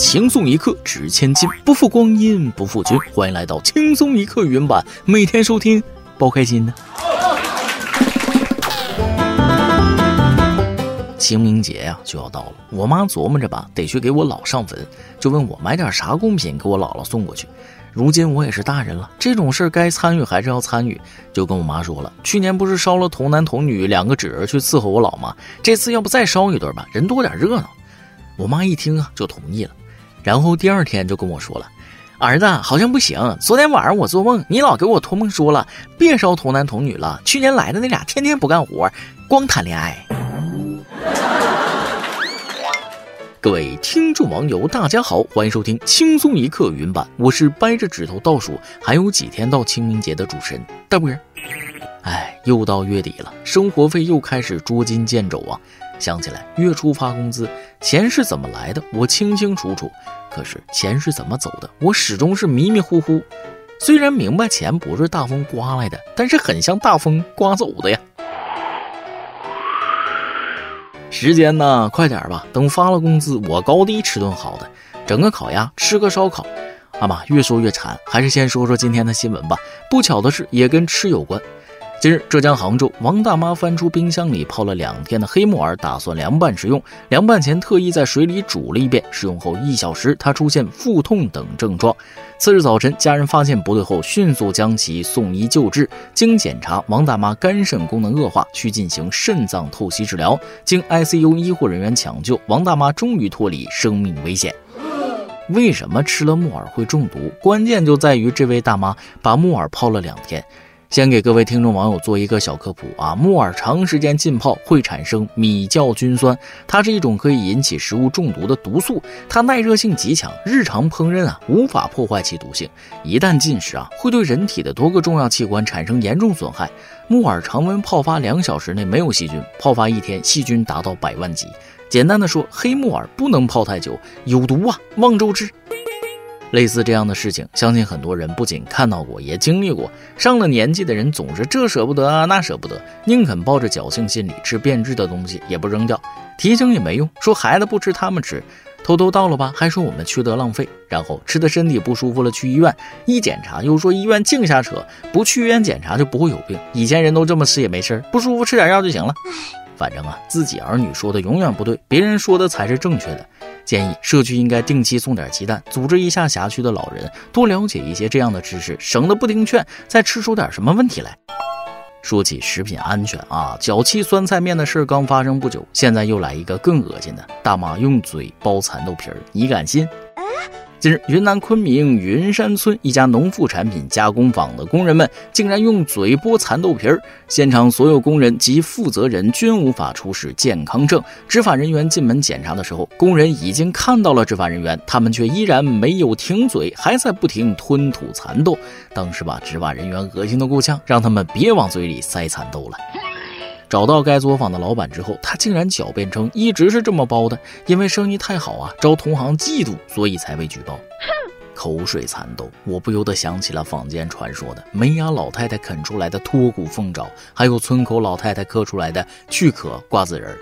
轻松一刻值千金，不负光阴不负君。欢迎来到轻松一刻原版，每天收听，包开心呢。清明节呀就要到了，我妈琢磨着吧，得去给我姥上坟，就问我买点啥贡品给我姥姥送过去。如今我也是大人了，这种事该参与还是要参与，就跟我妈说了。去年不是烧了童男童女两个纸人去伺候我姥吗？这次要不再烧一对吧，人多点热闹。我妈一听啊，就同意了。然后第二天就跟我说了：“儿子好像不行，昨天晚上我做梦，你老给我托梦说了，别烧童男童女了。去年来的那俩天天不干活，光谈恋爱。”各位听众网友，大家好，欢迎收听轻松一刻云版，我是掰着指头倒数还有几天到清明节的主持人大波。哎，又到月底了，生活费又开始捉襟见肘啊！想起来月初发工资，钱是怎么来的，我清清楚楚；可是钱是怎么走的，我始终是迷迷糊糊。虽然明白钱不是大风刮来的，但是很像大风刮走的呀。时间呢，快点吧！等发了工资，我高低吃顿好的，整个烤鸭，吃个烧烤。阿妈越说越馋，还是先说说今天的新闻吧。不巧的是，也跟吃有关。近日，浙江杭州，王大妈翻出冰箱里泡了两天的黑木耳，打算凉拌食用。凉拌前特意在水里煮了一遍。食用后一小时，她出现腹痛等症状。次日早晨，家人发现不对后，迅速将其送医救治。经检查，王大妈肝肾功能恶化，需进行肾脏透析治疗。经 ICU 医护人员抢救，王大妈终于脱离生命危险。为什么吃了木耳会中毒？关键就在于这位大妈把木耳泡了两天。先给各位听众网友做一个小科普啊，木耳长时间浸泡会产生米酵菌酸，它是一种可以引起食物中毒的毒素，它耐热性极强，日常烹饪啊无法破坏其毒性，一旦进食啊会对人体的多个重要器官产生严重损害。木耳常温泡发两小时内没有细菌，泡发一天细菌达到百万级。简单的说，黑木耳不能泡太久，有毒啊，望周知。类似这样的事情，相信很多人不仅看到过，也经历过。上了年纪的人总是这舍不得啊，那舍不得，宁肯抱着侥幸心理吃变质的东西，也不扔掉。提醒也没用，说孩子不吃他们吃，偷偷倒了吧，还说我们缺德浪费。然后吃的身体不舒服了，去医院一检查，又说医院净瞎扯，不去医院检查就不会有病。以前人都这么吃也没事不舒服吃点药就行了。反正啊，自己儿女说的永远不对，别人说的才是正确的。建议社区应该定期送点鸡蛋，组织一下辖区的老人，多了解一些这样的知识，省得不听劝再吃出点什么问题来。说起食品安全啊，脚气酸菜面的事刚发生不久，现在又来一个更恶心的，大妈用嘴剥蚕豆皮儿，你敢信？近日，云南昆明云山村一家农副产品加工坊的工人们竟然用嘴剥蚕豆皮儿，现场所有工人及负责人均无法出示健康证。执法人员进门检查的时候，工人已经看到了执法人员，他们却依然没有停嘴，还在不停吞吐蚕豆。当时把执法人员恶心的够呛，让他们别往嘴里塞蚕豆了。找到该作坊的老板之后，他竟然狡辩称一直是这么包的，因为生意太好啊，招同行嫉妒，所以才被举报。口水蚕豆，我不由得想起了坊间传说的没牙老太太啃出来的脱骨凤爪，还有村口老太太嗑出来的去壳瓜子仁儿。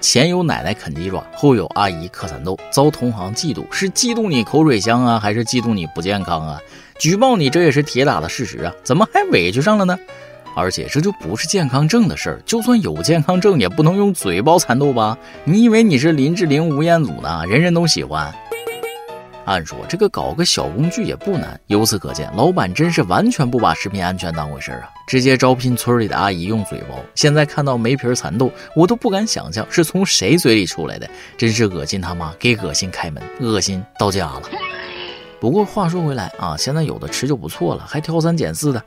前有奶奶啃鸡爪，后有阿姨嗑蚕豆，遭同行嫉妒，是嫉妒你口水香啊，还是嫉妒你不健康啊？举报你，这也是铁打的事实啊，怎么还委屈上了呢？而且这就不是健康证的事儿，就算有健康证，也不能用嘴包蚕豆吧？你以为你是林志玲、吴彦祖呢？人人都喜欢。按说这个搞个小工具也不难，由此可见，老板真是完全不把食品安全当回事儿啊！直接招聘村里的阿姨用嘴包。现在看到没皮儿蚕豆，我都不敢想象是从谁嘴里出来的，真是恶心他妈给恶心开门，恶心到家了。不过话说回来啊，现在有的吃就不错了，还挑三拣四的。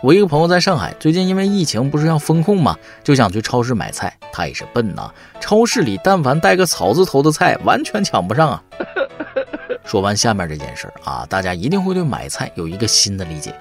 我一个朋友在上海，最近因为疫情不是要封控吗，就想去超市买菜。他也是笨呐，超市里但凡带个草字头的菜，完全抢不上啊。说完下面这件事儿啊，大家一定会对买菜有一个新的理解。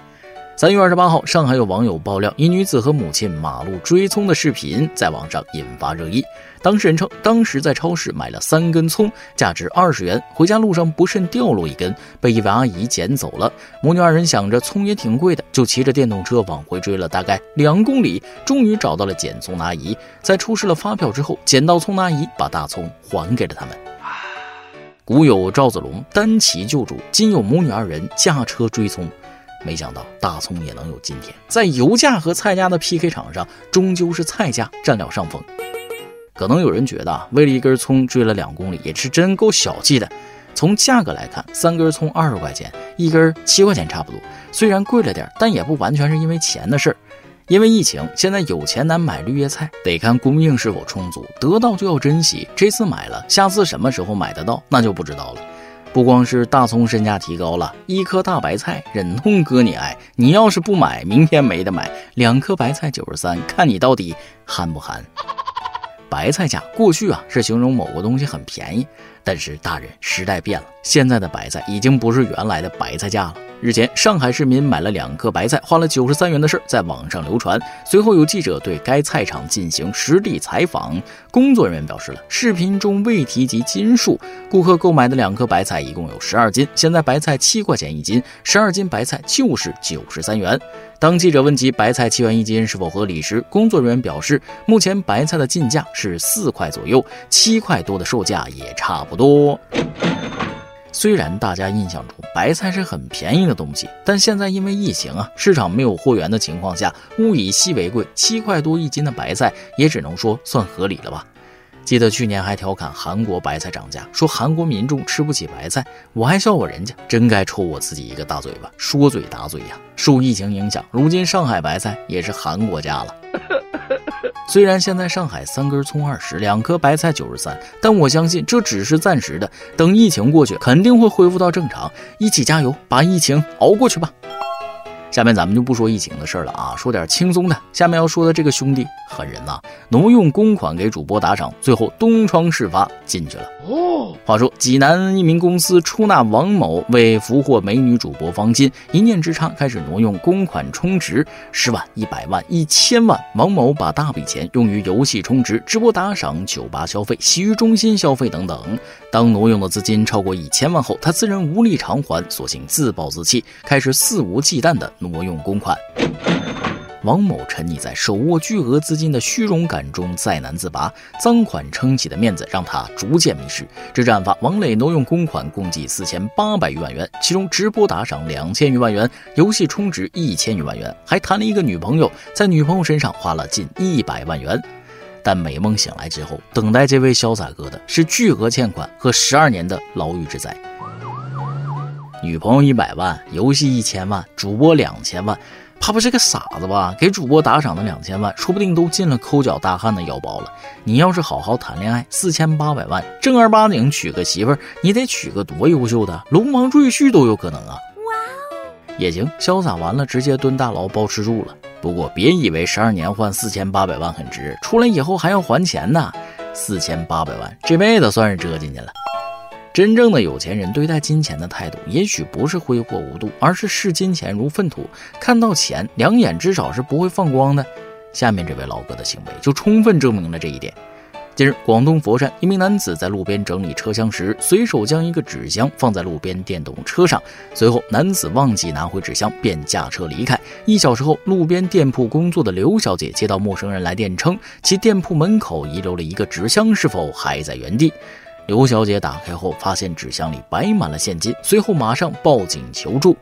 三月二十八号，上海有网友爆料，一女子和母亲马路追葱的视频在网上引发热议。当事人称，当时在超市买了三根葱，价值二十元，回家路上不慎掉落一根，被一位阿姨捡走了。母女二人想着葱也挺贵的，就骑着电动车往回追了大概两公里，终于找到了捡葱的阿姨。在出示了发票之后，捡到葱的阿姨把大葱还给了他们。古有赵子龙单骑救主，今有母女二人驾车追葱。没想到大葱也能有今天，在油价和菜价的 PK 场上，终究是菜价占了上风。可能有人觉得，为了一根葱追了两公里，也是真够小气的。从价格来看，三根葱二十块钱，一根七块钱差不多。虽然贵了点，但也不完全是因为钱的事儿。因为疫情，现在有钱难买绿叶菜，得看供应是否充足。得到就要珍惜，这次买了，下次什么时候买得到，那就不知道了。不光是大葱身价提高了，一颗大白菜忍痛割你爱。你要是不买，明天没得买。两颗白菜九十三，看你到底憨不憨。白菜价过去啊是形容某个东西很便宜，但是大人时代变了，现在的白菜已经不是原来的白菜价了。日前，上海市民买了两颗白菜，花了九十三元的事在网上流传。随后有记者对该菜场进行实地采访，工作人员表示了视频中未提及斤数。顾客购买的两颗白菜一共有十二斤，现在白菜七块钱一斤，十二斤白菜就是九十三元。当记者问及白菜七元一斤是否合理时，工作人员表示，目前白菜的进价是四块左右，七块多的售价也差不多。虽然大家印象中白菜是很便宜的东西，但现在因为疫情啊，市场没有货源的情况下，物以稀为贵，七块多一斤的白菜也只能说算合理了吧。记得去年还调侃韩国白菜涨价，说韩国民众吃不起白菜，我还笑话人家，真该抽我自己一个大嘴巴，说嘴打嘴呀。受疫情影响，如今上海白菜也是韩国价了。虽然现在上海三根葱二十，两颗白菜九十三，但我相信这只是暂时的。等疫情过去，肯定会恢复到正常。一起加油，把疫情熬过去吧。下面咱们就不说疫情的事了啊，说点轻松的。下面要说的这个兄弟狠人呐，挪用公款给主播打赏，最后东窗事发进去了。哦，话说济南一名公司出纳王某为俘获美女主播方金，一念之差开始挪用公款充值，十万、一百万、一千万。王某把大笔钱用于游戏充值、直播打赏、酒吧消费、洗浴中心消费等等。当挪用的资金超过一千万后，他自认无力偿还，索性自暴自弃，开始肆无忌惮地挪用公款。王某沉溺在手握巨额资金的虚荣感中，再难自拔。赃款撑起的面子让他逐渐迷失。这案发，王磊挪用公款共计四千八百余万元，其中直播打赏两千余万元，游戏充值一千余万元，还谈了一个女朋友，在女朋友身上花了近一百万元。但美梦醒来之后，等待这位潇洒哥的是巨额欠款和十二年的牢狱之灾。女朋友一百万，游戏一千万，主播两千万。怕不是个傻子吧？给主播打赏的两千万，说不定都进了抠脚大汉的腰包了。你要是好好谈恋爱，四千八百万，正儿八经娶个媳妇儿，你得娶个多优秀的龙王赘婿都有可能啊！哇哦，也行，潇洒完了直接蹲大牢包吃住了。不过别以为十二年换四千八百万很值，出来以后还要还钱呢。四千八百万，这辈子算是折进去了。真正的有钱人对待金钱的态度，也许不是挥霍无度，而是视金钱如粪土，看到钱两眼至少是不会放光的。下面这位老哥的行为就充分证明了这一点。近日，广东佛山一名男子在路边整理车厢时，随手将一个纸箱放在路边电动车上，随后男子忘记拿回纸箱，便驾车离开。一小时后，路边店铺工作的刘小姐接到陌生人来电，称其店铺门口遗留了一个纸箱，是否还在原地？刘小姐打开后，发现纸箱里摆满了现金，随后马上报警求助。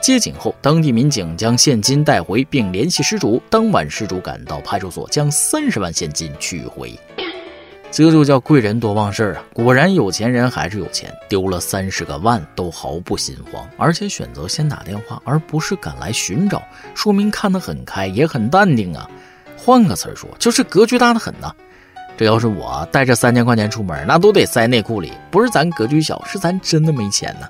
接警后，当地民警将现金带回，并联系失主。当晚，失主赶到派出所，将三十万现金取回。这就叫贵人多忘事儿啊！果然，有钱人还是有钱，丢了三十个万都毫不心慌，而且选择先打电话，而不是赶来寻找，说明看得很开，也很淡定啊。换个词儿说，就是格局大的很呐。这要是我带着三千块钱出门，那都得塞内裤里。不是咱格局小，是咱真的没钱呢。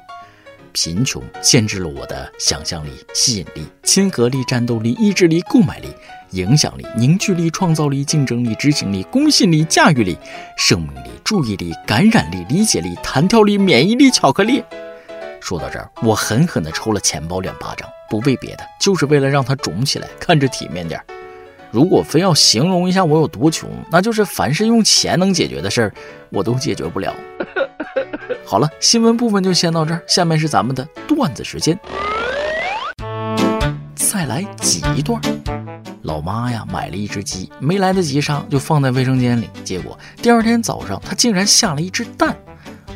贫穷限制了我的想象力、吸引力、亲和力、战斗力、意志力、购买力、影响力、凝聚力、创造力、竞争力、执行力、公信力、驾驭力、生命力、注意力、感染力、理解力、弹跳力、免疫力、巧克力。说到这儿，我狠狠地抽了钱包两巴掌，不为别的，就是为了让它肿起来，看着体面点儿。如果非要形容一下我有多穷，那就是凡是用钱能解决的事儿，我都解决不了。好了，新闻部分就先到这儿，下面是咱们的段子时间。再来挤一段。老妈呀，买了一只鸡，没来得及杀，就放在卫生间里。结果第二天早上，她竟然下了一只蛋。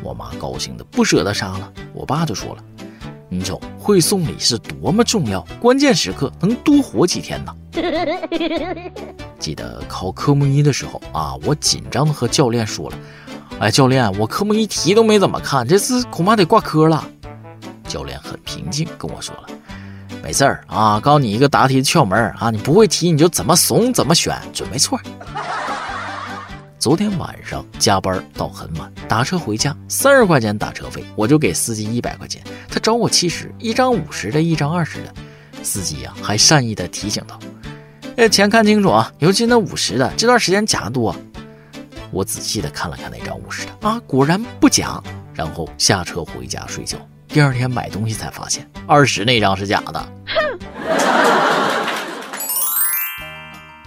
我妈高兴的不舍得杀了，我爸就说了：“你瞅，会送礼是多么重要，关键时刻能多活几天呢。”记得考科目一的时候啊，我紧张的和教练说了：“哎，教练，我科目一题都没怎么看，这次恐怕得挂科了。”教练很平静跟我说了：“没事儿啊，告诉你一个答题的窍门啊，你不会题你就怎么怂怎么选，准没错。”昨天晚上加班到很晚，打车回家三十块钱打车费，我就给司机一百块钱，他找我七十，一张五十的，一张二十的。司机呀还善意的提醒道：“哎，钱看清楚啊，尤其那五十的，这段时间假多。”我仔细的看了看那张五十的啊，果然不假。然后下车回家睡觉。第二天买东西才发现二十那张是假的。哼！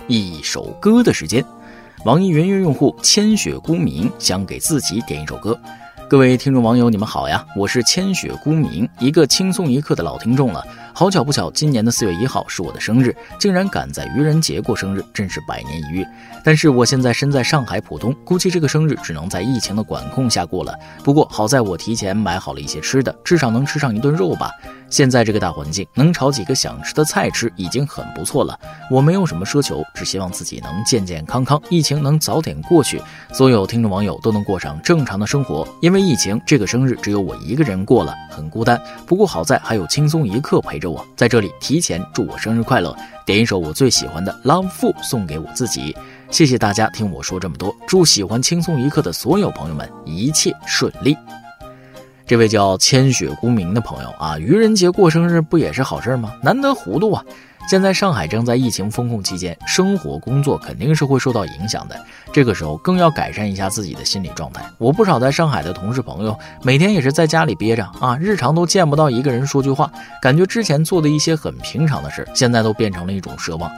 一首歌的时间。网易云音乐用户千雪孤明想给自己点一首歌。各位听众网友，你们好呀，我是千雪孤明，一个轻松一刻的老听众了。好巧不巧，今年的四月一号是我的生日，竟然赶在愚人节过生日，真是百年一遇。但是我现在身在上海浦东，估计这个生日只能在疫情的管控下过了。不过好在我提前买好了一些吃的，至少能吃上一顿肉吧。现在这个大环境，能炒几个想吃的菜吃已经很不错了。我没有什么奢求，只希望自己能健健康康，疫情能早点过去，所有听众网友都能过上正常的生活。因为疫情，这个生日只有我一个人过了，很孤单。不过好在还有轻松一刻陪着我，在这里提前祝我生日快乐，点一首我最喜欢的《Love Fu》送给我自己。谢谢大家听我说这么多，祝喜欢轻松一刻的所有朋友们一切顺利。这位叫千雪孤明的朋友啊，愚人节过生日不也是好事吗？难得糊涂啊！现在上海正在疫情封控期间，生活工作肯定是会受到影响的。这个时候更要改善一下自己的心理状态。我不少在上海的同事朋友，每天也是在家里憋着啊，日常都见不到一个人说句话，感觉之前做的一些很平常的事，现在都变成了一种奢望。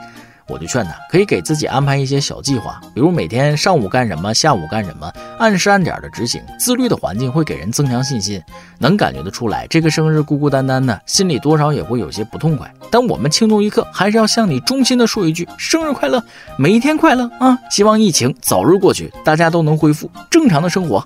我就劝他，可以给自己安排一些小计划，比如每天上午干什么，下午干什么，按时按点的执行。自律的环境会给人增强信心。能感觉得出来，这个生日孤孤单单的，心里多少也会有些不痛快。但我们轻松一刻，还是要向你衷心的说一句：生日快乐，每一天快乐啊！希望疫情早日过去，大家都能恢复正常的生活。